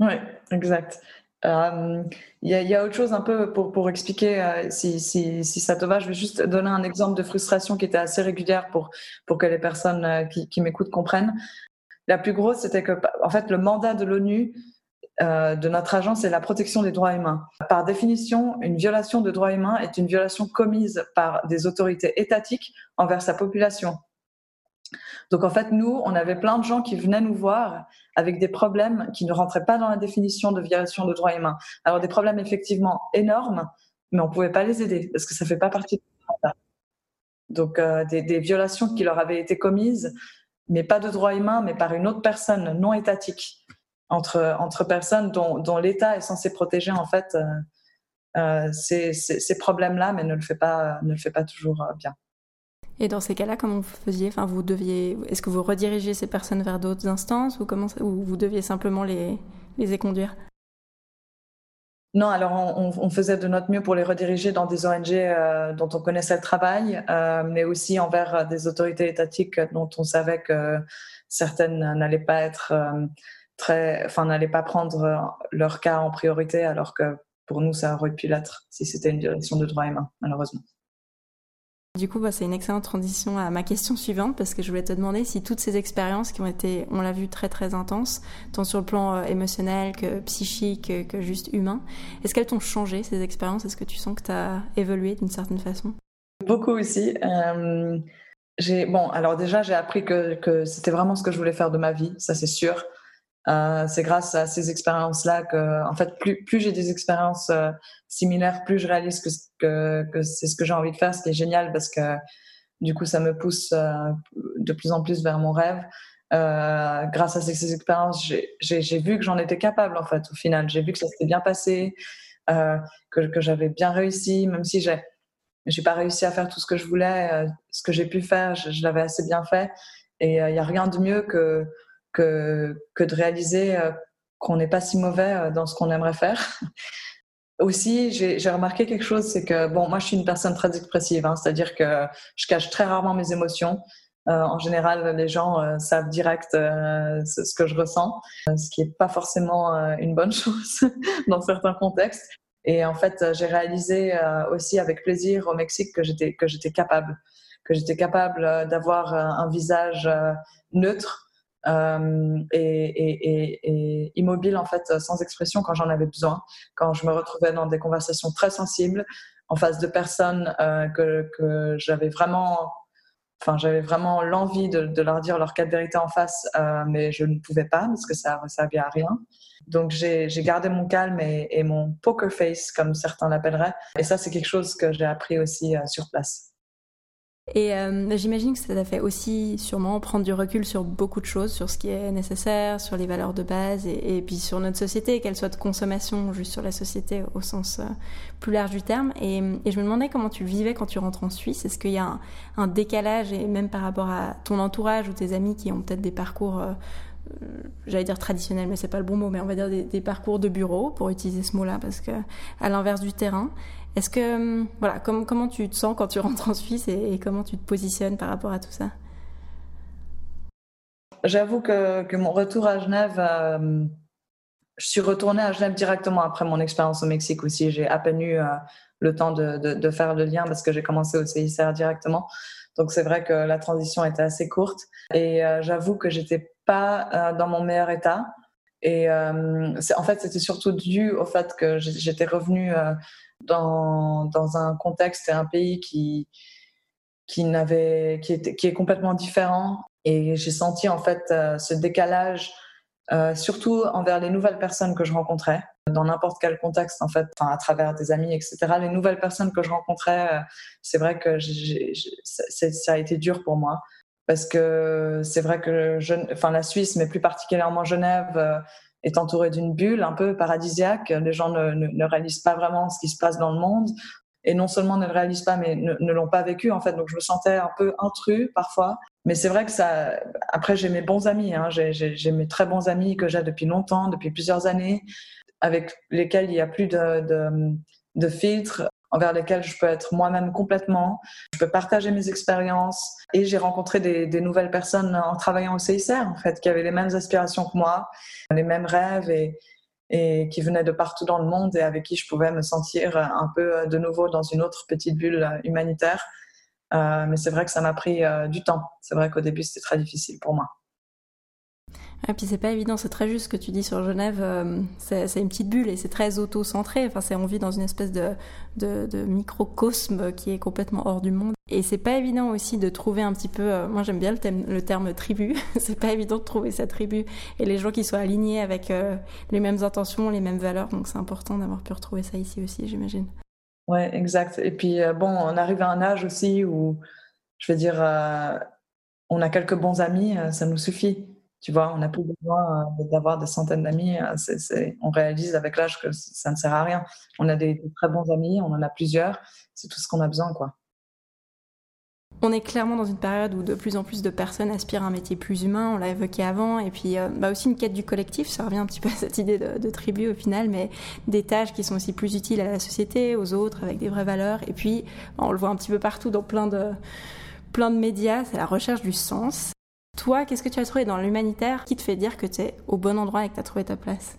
Oui, exact. Euh, il y, a autre chose un peu pour, pour expliquer, euh, si, si, ça te va, je vais juste donner un exemple de frustration qui était assez régulière pour, pour que les personnes euh, qui, qui m'écoutent comprennent. La plus grosse, c'était que, en fait, le mandat de l'ONU de notre agence est la protection des droits humains. Par définition, une violation de droits humains est une violation commise par des autorités étatiques envers sa population. Donc en fait, nous, on avait plein de gens qui venaient nous voir avec des problèmes qui ne rentraient pas dans la définition de violation de droits humains. Alors des problèmes effectivement énormes, mais on ne pouvait pas les aider parce que ça ne fait pas partie de Donc euh, des, violations qui leur avaient été commises, mais pas de droits humains, mais par une autre personne non étatique, entre, entre personnes dont, dont l'État est censé protéger en fait euh, euh, ces, ces problèmes-là, mais ne le fait pas, ne le fait pas toujours bien. Et dans ces cas-là, comment vous faisiez? Enfin, vous deviez, est-ce que vous redirigez ces personnes vers d'autres instances ou comment ou vous deviez simplement les les éconduire? Non, alors on, faisait de notre mieux pour les rediriger dans des ONG euh, dont on connaissait le travail, euh, mais aussi envers des autorités étatiques dont on savait que certaines n'allaient pas être euh, très, enfin n'allaient pas prendre leur cas en priorité, alors que pour nous ça aurait pu l'être si c'était une violation de droits humains, malheureusement. Du coup, bah, c'est une excellente transition à ma question suivante parce que je voulais te demander si toutes ces expériences qui ont été, on l'a vu, très très intenses, tant sur le plan euh, émotionnel que psychique que juste humain, est-ce qu'elles t'ont changé ces expériences? Est-ce que tu sens que tu as évolué d'une certaine façon? Beaucoup aussi. Euh, j'ai bon, alors déjà j'ai appris que, que c'était vraiment ce que je voulais faire de ma vie, ça c'est sûr. Euh, c'est grâce à ces expériences-là que, en fait, plus, j'ai des expériences euh, similaires, plus je réalise que, c'est ce que j'ai envie de faire, ce qui est génial parce que Du coup, ça me pousse de plus en plus vers mon rêve. grâce à ces, expériences, j'ai vu que j'en étais capable en fait. Au final, j'ai vu que ça s'était bien passé, que, j'avais bien réussi, même si j'ai j'ai pas réussi à faire tout ce que je voulais. ce que j'ai pu faire, je, l'avais assez bien fait. Et il n'y a rien de mieux que que, de réaliser qu'on n'est pas si mauvais dans ce qu'on aimerait faire. Aussi, j'ai remarqué quelque chose, c'est que bon, moi, je suis une personne très expressive, hein, c'est-à-dire que je cache très rarement mes émotions. Euh, en général, les gens euh, savent direct euh, ce, que je ressens, ce qui n'est pas forcément une bonne chose dans certains contextes. Et en fait, j'ai réalisé aussi avec plaisir au Mexique que j'étais que j'étais capable, que j'étais capable d'avoir un visage neutre euh, et, immobile en fait sans expression quand j'en avais besoin, quand je me retrouvais dans des conversations très sensibles en face de personnes euh, que, j'avais vraiment enfin j'avais vraiment l'envie de, leur dire leur cas de vérité en face euh, mais je ne pouvais pas parce que ça ne servait à rien. Donc j'ai gardé mon calme et, mon poker face comme certains l'appelleraient. Et ça c'est quelque chose que j'ai appris aussi sur place et euh, j'imagine que ça t'a fait aussi sûrement prendre du recul sur beaucoup de choses, sur ce qui est nécessaire, sur les valeurs de base et, puis sur notre société, qu'elle soit de consommation, juste sur la société au sens euh, plus large du terme. Et, je me demandais comment tu vivais quand tu rentres en Suisse. Est-ce qu'il y a un, décalage, et même par rapport à ton entourage ou tes amis qui ont peut-être des parcours euh, j'allais dire traditionnels, mais c'est pas le bon mot, mais on va dire des, des parcours de bureau, pour utiliser ce mot-là, parce que à l'inverse du terrain. Est-ce que, hum, voilà, comment tu te sens quand tu rentres en Suisse et, comment tu te positionnes par rapport à tout ça? J'avoue que, mon retour à Genève, hum, je suis retournée à Genève directement après mon expérience au Mexique aussi. J'ai à peine eu euh, le temps de, faire le lien parce que j'ai commencé au CICR directement. Donc c'est vrai que la transition était assez courte et euh, j'avoue que j'étais pas euh, dans mon meilleur état. Et hum, en fait, c'était surtout dû au fait que j'étais revenue dans, un contexte et un pays qui, qui, n'avait, qui, était, qui est complètement différent. Et j'ai senti en fait euh, ce décalage, euh, surtout envers les nouvelles personnes que je rencontrais, dans n'importe quel contexte en fait, à travers des amis, etc. Les nouvelles personnes que je rencontrais, euh, c'est vrai que ça a été dur pour moi parce que c'est vrai que je, enfin, la Suisse, mais plus particulièrement Genève, est entouré d'une bulle un peu paradisiaque. Les gens ne, ne, réalisent pas vraiment ce qui se passe dans le monde et non seulement ne le réalisent pas, mais ne, l'ont pas vécu en fait. Donc je me sentais un peu intrus parfois. Mais c'est vrai que ça. Après, j'ai mes bons amis. Hein. J'ai mes très bons amis que j'ai depuis longtemps, depuis plusieurs années, avec lesquels il n'y a plus de, de, de filtres envers lesquels je peux être moi-même complètement. Je peux partager mes expériences et j'ai rencontré des, nouvelles personnes en travaillant au CICR, en fait, qui avaient les mêmes aspirations que moi, les mêmes rêves et, qui venaient de partout dans le monde et avec qui je pouvais me sentir un peu de nouveau dans une autre petite bulle humanitaire. Euh, mais c'est vrai que ça m'a pris euh, du temps. C'est vrai qu'au début, c'était très difficile pour moi. Et puis c'est pas évident, c'est très juste ce que tu dis sur Genève, euh, c'est une petite bulle et c'est très auto-centré, enfin on vit dans une espèce de, de, microcosme qui est complètement hors du monde. Et c'est pas évident aussi de trouver un petit peu, euh, moi j'aime bien le terme tribu, c'est pas évident de trouver sa tribu et les gens qui soient alignés avec euh, les mêmes intentions, les mêmes valeurs, donc c'est important d'avoir pu retrouver ça ici aussi j'imagine. Ouais, exact. Et puis bon, on arrive à un âge aussi où, je veux dire, on a quelques bons amis, ça nous suffit tu vois, on n'a plus besoin euh, d'avoir des centaines d'amis. Euh, on réalise avec l'âge que ça ne sert à rien. On a des, très bons amis, on en a plusieurs. C'est tout ce qu'on a besoin, quoi. On est clairement dans une période où de plus en plus de personnes aspirent à un métier plus humain, on l'a évoqué avant, et puis euh, bah aussi une quête du collectif, ça revient un petit peu à cette idée de, de, tribu au final, mais des tâches qui sont aussi plus utiles à la société, aux autres, avec des vraies valeurs, et puis on le voit un petit peu partout dans plein de, plein de médias, c'est la recherche du sens. Toi, qu'est-ce que tu as trouvé dans l'humanitaire qui te fait dire que tu es au bon endroit et que tu as trouvé ta place?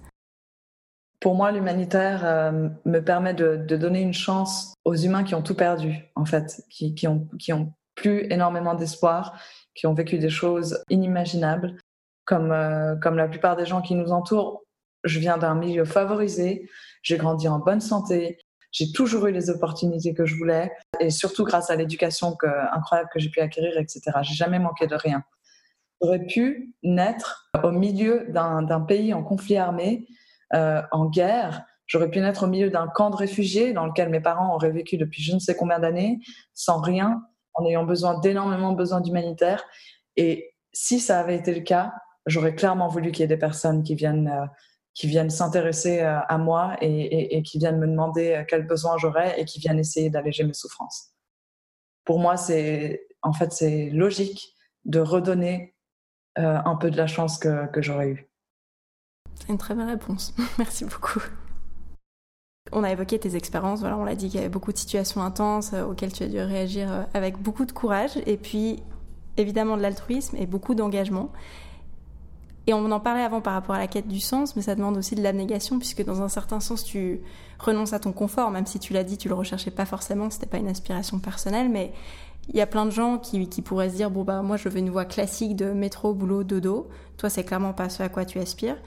Pour moi, l'humanitaire euh, me permet de, donner une chance aux humains qui ont tout perdu, en fait, qui, qui ont, plus énormément d'espoir, qui ont vécu des choses inimaginables. Comme, euh, comme la plupart des gens qui nous entourent, je viens d'un milieu favorisé, j'ai grandi en bonne santé, j'ai toujours eu les opportunités que je voulais, et surtout grâce à l'éducation incroyable que j'ai pu acquérir, etc. J'ai jamais manqué de rien. J'aurais pu naître au milieu d'un pays en conflit armé, euh, en guerre. J'aurais pu naître au milieu d'un camp de réfugiés dans lequel mes parents auraient vécu depuis je ne sais combien d'années, sans rien, en ayant besoin d'énormément besoin d'humanitaire. Et si ça avait été le cas, j'aurais clairement voulu qu'il y ait des personnes qui viennent, euh, viennent s'intéresser euh, à moi et, qui viennent me demander quels besoins j'aurais et qui viennent essayer d'alléger mes souffrances. Pour moi, c'est en fait c'est logique de redonner un peu de la chance que, que j'aurais eue. C'est une très belle réponse. Merci beaucoup. On a évoqué tes expériences, voilà, on l'a dit qu'il y avait beaucoup de situations intenses auxquelles tu as dû réagir avec beaucoup de courage et puis évidemment de l'altruisme et beaucoup d'engagement. Et on en parlait avant par rapport à la quête du sens, mais ça demande aussi de l'abnégation, puisque dans un certain sens, tu renonces à ton confort, même si tu l'as dit, tu le recherchais pas forcément, c'était pas une aspiration personnelle, mais il y a plein de gens qui, pourraient se dire, bon bah moi je veux une voie classique de métro, boulot, dodo. Toi, c'est clairement pas ce à quoi tu aspires.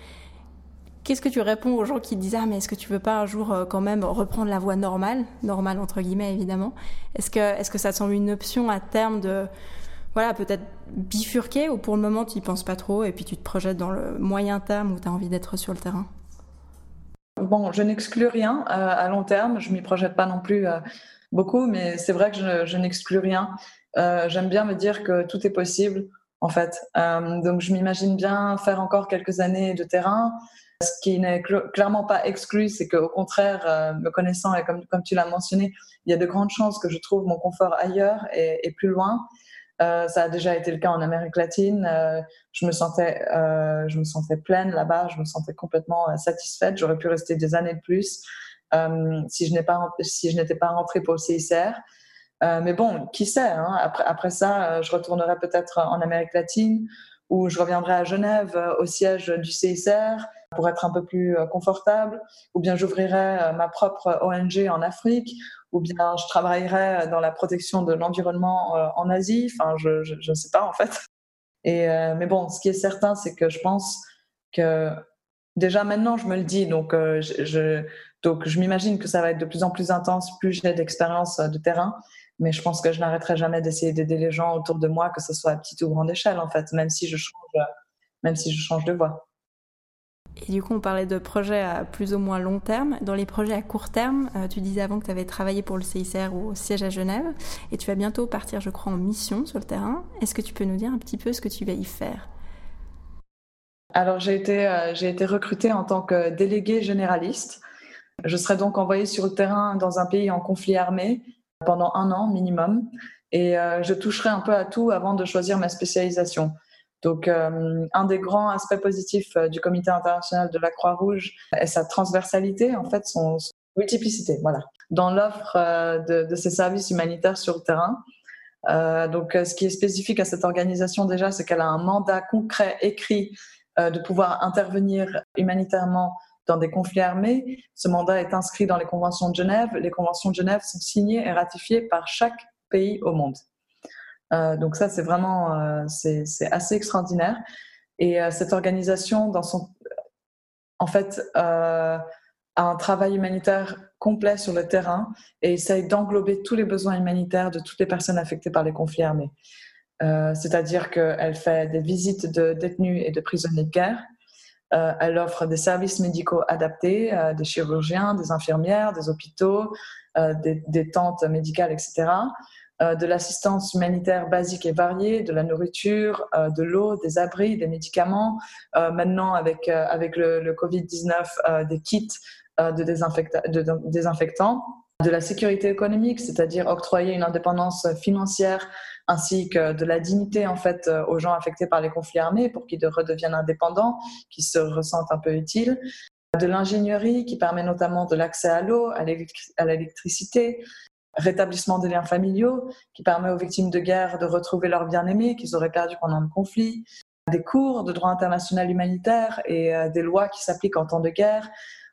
Qu'est-ce que tu réponds aux gens qui disent ah mais est-ce que tu veux pas un jour euh, quand même reprendre la voie normale, normale entre guillemets évidemment. Est-ce que est-ce que ça te semble une option à terme de voilà, peut-être bifurquer ou pour le moment tu n'y penses pas trop et puis tu te projettes dans le moyen terme où tu as envie d'être sur le terrain? Bon, je n'exclus rien euh, à long terme, je m'y projette pas non plus euh, beaucoup, mais c'est vrai que je, n'exclus rien. Euh, j'aime bien me dire que tout est possible en fait. donc je m'imagine bien faire encore quelques années de terrain. Ce qui n'est clairement pas exclu, c'est qu'au contraire, me connaissant et comme, comme tu l'as mentionné, il y a de grandes chances que je trouve mon confort ailleurs et plus loin. Euh, ça a déjà été le cas en Amérique latine. Euh, je me sentais, euh, je me sentais pleine là-bas. Je me sentais complètement satisfaite. J'aurais pu rester des années de plus si pas, si je n'étais pas rentrée pour le CICR. mais bon, qui sait hein, après, ça, je retournerai peut-être en Amérique latine ou je reviendrai à Genève au siège du CICR pour être un peu plus confortable, ou bien j'ouvrirai ma propre ONG en Afrique, ou bien je travaillerai dans la protection de l'environnement euh, en Asie. Enfin, je ne sais pas en fait. Euh, mais bon, ce qui est certain, c'est que je pense que déjà maintenant, je me le dis, donc euh, je, donc je m'imagine que ça va être de plus en plus intense, plus j'ai d'expérience de terrain. Mais je pense que je n'arrêterai jamais d'essayer d'aider les gens autour de moi, que ce soit à petite ou grande échelle, en fait, même si je change, même si je change de voie. Et du coup, on parlait de projets à plus ou moins long terme. Dans les projets à court terme, euh, tu disais avant que tu avais travaillé pour le CICR ou au siège à Genève, et tu vas bientôt partir, je crois, en mission sur le terrain. Est-ce que tu peux nous dire un petit peu ce que tu vas y faire? Alors, j'ai été, euh, j'ai été recrutée en tant que déléguée généraliste. Je serai donc envoyée sur le terrain dans un pays en conflit armé pendant un an minimum, et euh, je toucherai un peu à tout avant de choisir ma spécialisation. Donc, euh, un des grands aspects positifs euh, du Comité international de la Croix-Rouge est sa transversalité, en fait, son, multiplicité, voilà, dans l'offre de, de, ses services humanitaires sur le terrain. donc, ce qui est spécifique à cette organisation déjà, c'est qu'elle a un mandat concret écrit de pouvoir intervenir humanitairement dans des conflits armés. Ce mandat est inscrit dans les conventions de Genève. Les conventions de Genève sont signées et ratifiées par chaque pays au monde. Euh, donc ça, c'est vraiment euh, c'est assez extraordinaire. Et euh, cette organisation, dans son, en fait, a un travail humanitaire complet sur le terrain et essaye d'englober tous les besoins humanitaires de toutes les personnes affectées par les conflits armés. C'est-à-dire qu'elle fait des visites de détenus et de prisonniers de guerre. Elle offre des services médicaux adaptés, des chirurgiens, des infirmières, des hôpitaux, des, des, tentes médicales, etc. Euh, de l'assistance humanitaire basique et variée, de la nourriture, euh, de l'eau, des abris, des médicaments. Euh, maintenant, avec, avec le, Covid-19, des kits de, désinfectants. De la sécurité économique, c'est-à-dire octroyer une indépendance financière ainsi que de la dignité en fait aux gens affectés par les conflits armés pour qu'ils redeviennent indépendants, qu'ils se ressentent un peu utiles. De l'ingénierie qui permet notamment de l'accès à l'eau, à l'électricité, rétablissement des liens familiaux qui permet aux victimes de guerre de retrouver leurs bien-aimés qu'ils auraient perdus pendant le conflit, des cours de droit international humanitaire et euh, des lois qui s'appliquent en temps de guerre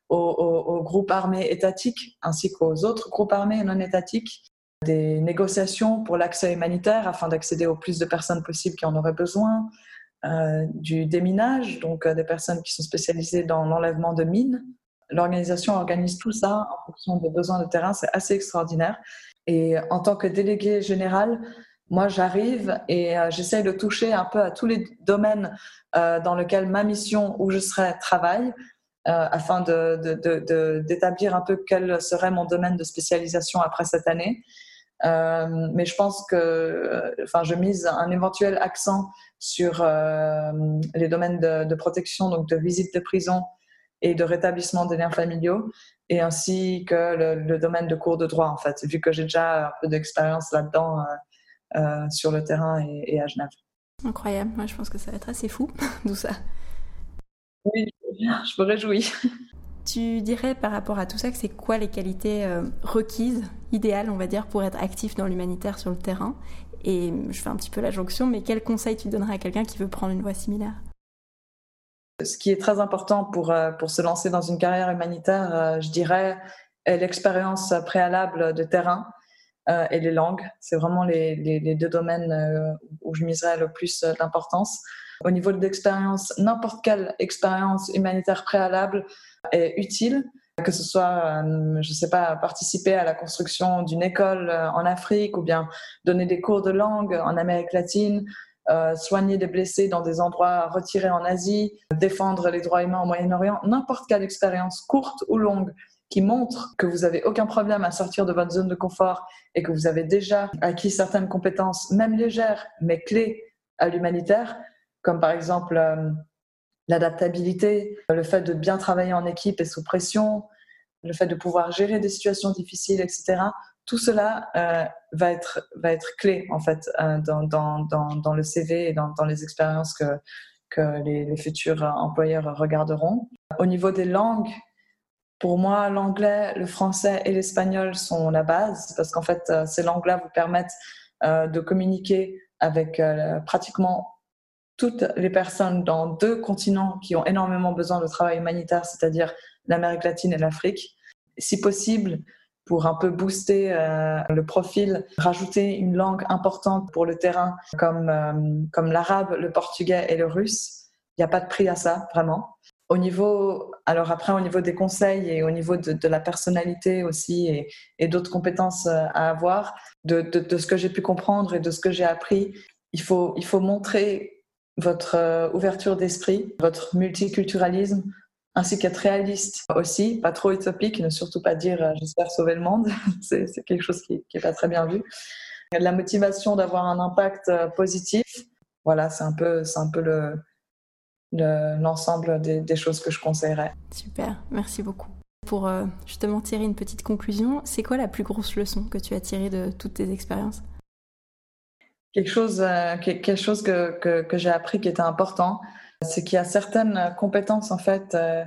aux, groupes armés étatiques ainsi qu'aux autres groupes armés non étatiques, des négociations pour l'accès humanitaire afin d'accéder au plus de personnes possibles qui en auraient besoin, euh, du déminage, donc euh, des personnes qui sont spécialisées dans l'enlèvement de mines L'organisation organise tout ça en fonction des besoins de terrain. C'est assez extraordinaire. Et en tant que délégué général, moi, j'arrive et euh, j'essaye de toucher un peu à tous les domaines euh, dans lesquels ma mission où je serai travaille, afin d'établir de, un peu quel serait mon domaine de spécialisation après cette année. Mais je pense que, enfin, je mise un éventuel accent sur les domaines de, de, protection, donc de visite de prison et de rétablissement des liens familiaux, et ainsi que le, domaine de cours de droit, en fait, vu que j'ai déjà un peu d'expérience là-dedans euh, euh, sur le terrain et, à Genève. Incroyable, moi je pense que ça va être assez fou, tout ça. Oui, je me réjouis. Tu dirais par rapport à tout ça que c'est quoi les qualités euh, requises, idéales, on va dire, pour être actif dans l'humanitaire sur le terrain? Et je fais un petit peu la jonction, mais quel conseil tu donnerais à quelqu'un qui veut prendre une voie similaire? Ce qui est très important pour, euh, pour se lancer dans une carrière humanitaire, euh, je dirais, est l'expérience préalable de terrain et les langues. C'est vraiment les, les, deux domaines où je miserais le plus d'importance. Au niveau de l'expérience, n'importe quelle expérience humanitaire préalable est utile, que ce soit, je ne sais pas, participer à la construction d'une école en Afrique ou bien donner des cours de langue en Amérique latine euh, soigner des blessés dans des endroits retirés en Asie, défendre les droits humains au Moyen-Orient, n'importe quelle expérience courte ou longue qui montre que vous n'avez aucun problème à sortir de votre zone de confort et que vous avez déjà acquis certaines compétences, même légères, mais clés à l'humanitaire, comme par exemple euh, l'adaptabilité, le fait de bien travailler en équipe et sous pression, le fait de pouvoir gérer des situations difficiles, etc tout cela euh, va, être, va être clé en fait euh, dans, dans, dans, le CV et dans, les expériences que, que les, futurs employeurs regarderont. Au niveau des langues, pour moi, l'anglais, le français et l'espagnol sont la base parce qu'en fait, ces langues-là vous permettent de communiquer avec pratiquement toutes les personnes dans deux continents qui ont énormément besoin de travail humanitaire, c'est-à-dire l'Amérique latine et l'Afrique. Si possible, pour un peu booster euh, le profil, rajouter une langue importante pour le terrain comme, euh, comme l'arabe, le portugais et le russe. Il n'y a pas de prix à ça, vraiment. Au niveau, alors après, au niveau des conseils et au niveau de, la personnalité aussi et, d'autres compétences euh, à avoir, de, de ce que j'ai pu comprendre et de ce que j'ai appris, il faut, il faut montrer votre ouverture d'esprit, votre multiculturalisme, ainsi qu'être réaliste aussi, pas trop utopique, ne surtout pas dire euh, j'espère sauver le monde, c'est quelque chose qui n'est pas très bien vu. La motivation d'avoir un impact euh, positif, voilà, c'est un peu, un peu le, l'ensemble des, choses que je conseillerais. Super, merci beaucoup. Pour euh, justement tirer une petite conclusion, c'est quoi la plus grosse leçon que tu as tirée de toutes tes expériences? Quelque chose, quelque chose que, que, que j'ai appris qui était important, c'est qu'il y a certaines compétences en fait euh,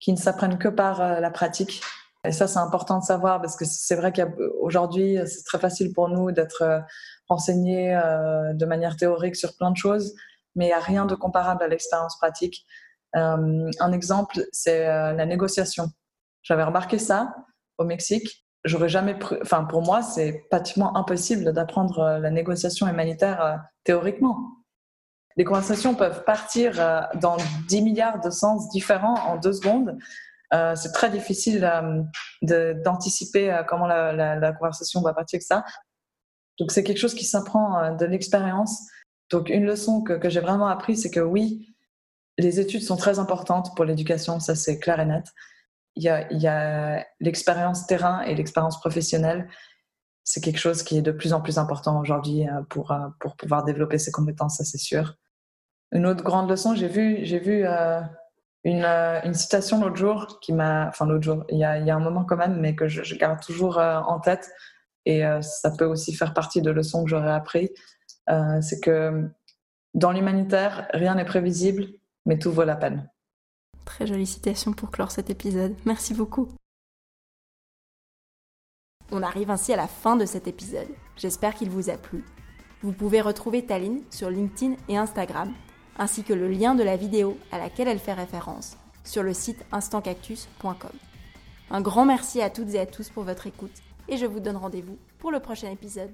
qui ne s'apprennent que par euh, la pratique. Et ça, c'est important de savoir parce que c'est vrai qu'aujourd'hui, c'est très facile pour nous d'être euh, renseignés de manière théorique sur plein de choses, mais il n'y a rien de comparable à l'expérience pratique. un exemple, c'est la négociation. J'avais remarqué ça au Mexique. J'aurais jamais, enfin pour moi, c'est pratiquement impossible d'apprendre la négociation humanitaire théoriquement les conversations peuvent partir euh, dans 10 milliards de sens différents en deux secondes. Euh, c'est très difficile euh, d'anticiper comment la, conversation va partir avec ça. Donc c'est quelque chose qui s'apprend de l'expérience. Donc une leçon que, j'ai vraiment appris, c'est que oui, les études sont très importantes pour l'éducation, ça c'est clair et net. Il y a, l'expérience terrain et l'expérience professionnelle. C'est quelque chose qui est de plus en plus important aujourd'hui pour, pour pouvoir développer ses compétences, ça c'est sûr. Une autre grande leçon, j'ai vu, euh, une, euh, citation l'autre jour qui m'a, enfin l'autre jour, il y, a, un moment quand même, mais que je, garde toujours euh, en tête et ça peut aussi faire partie de leçons que j'aurais appris. c'est que dans l'humanitaire, rien n'est prévisible, mais tout vaut la peine. Très jolie citation pour clore cet épisode. Merci beaucoup. On arrive ainsi à la fin de cet épisode. J'espère qu'il vous a plu. Vous pouvez retrouver Taline sur LinkedIn et Instagram ainsi que le lien de la vidéo à laquelle elle fait référence sur le site instantcactus.com. Un grand merci à toutes et à tous pour votre écoute et je vous donne rendez-vous pour le prochain épisode.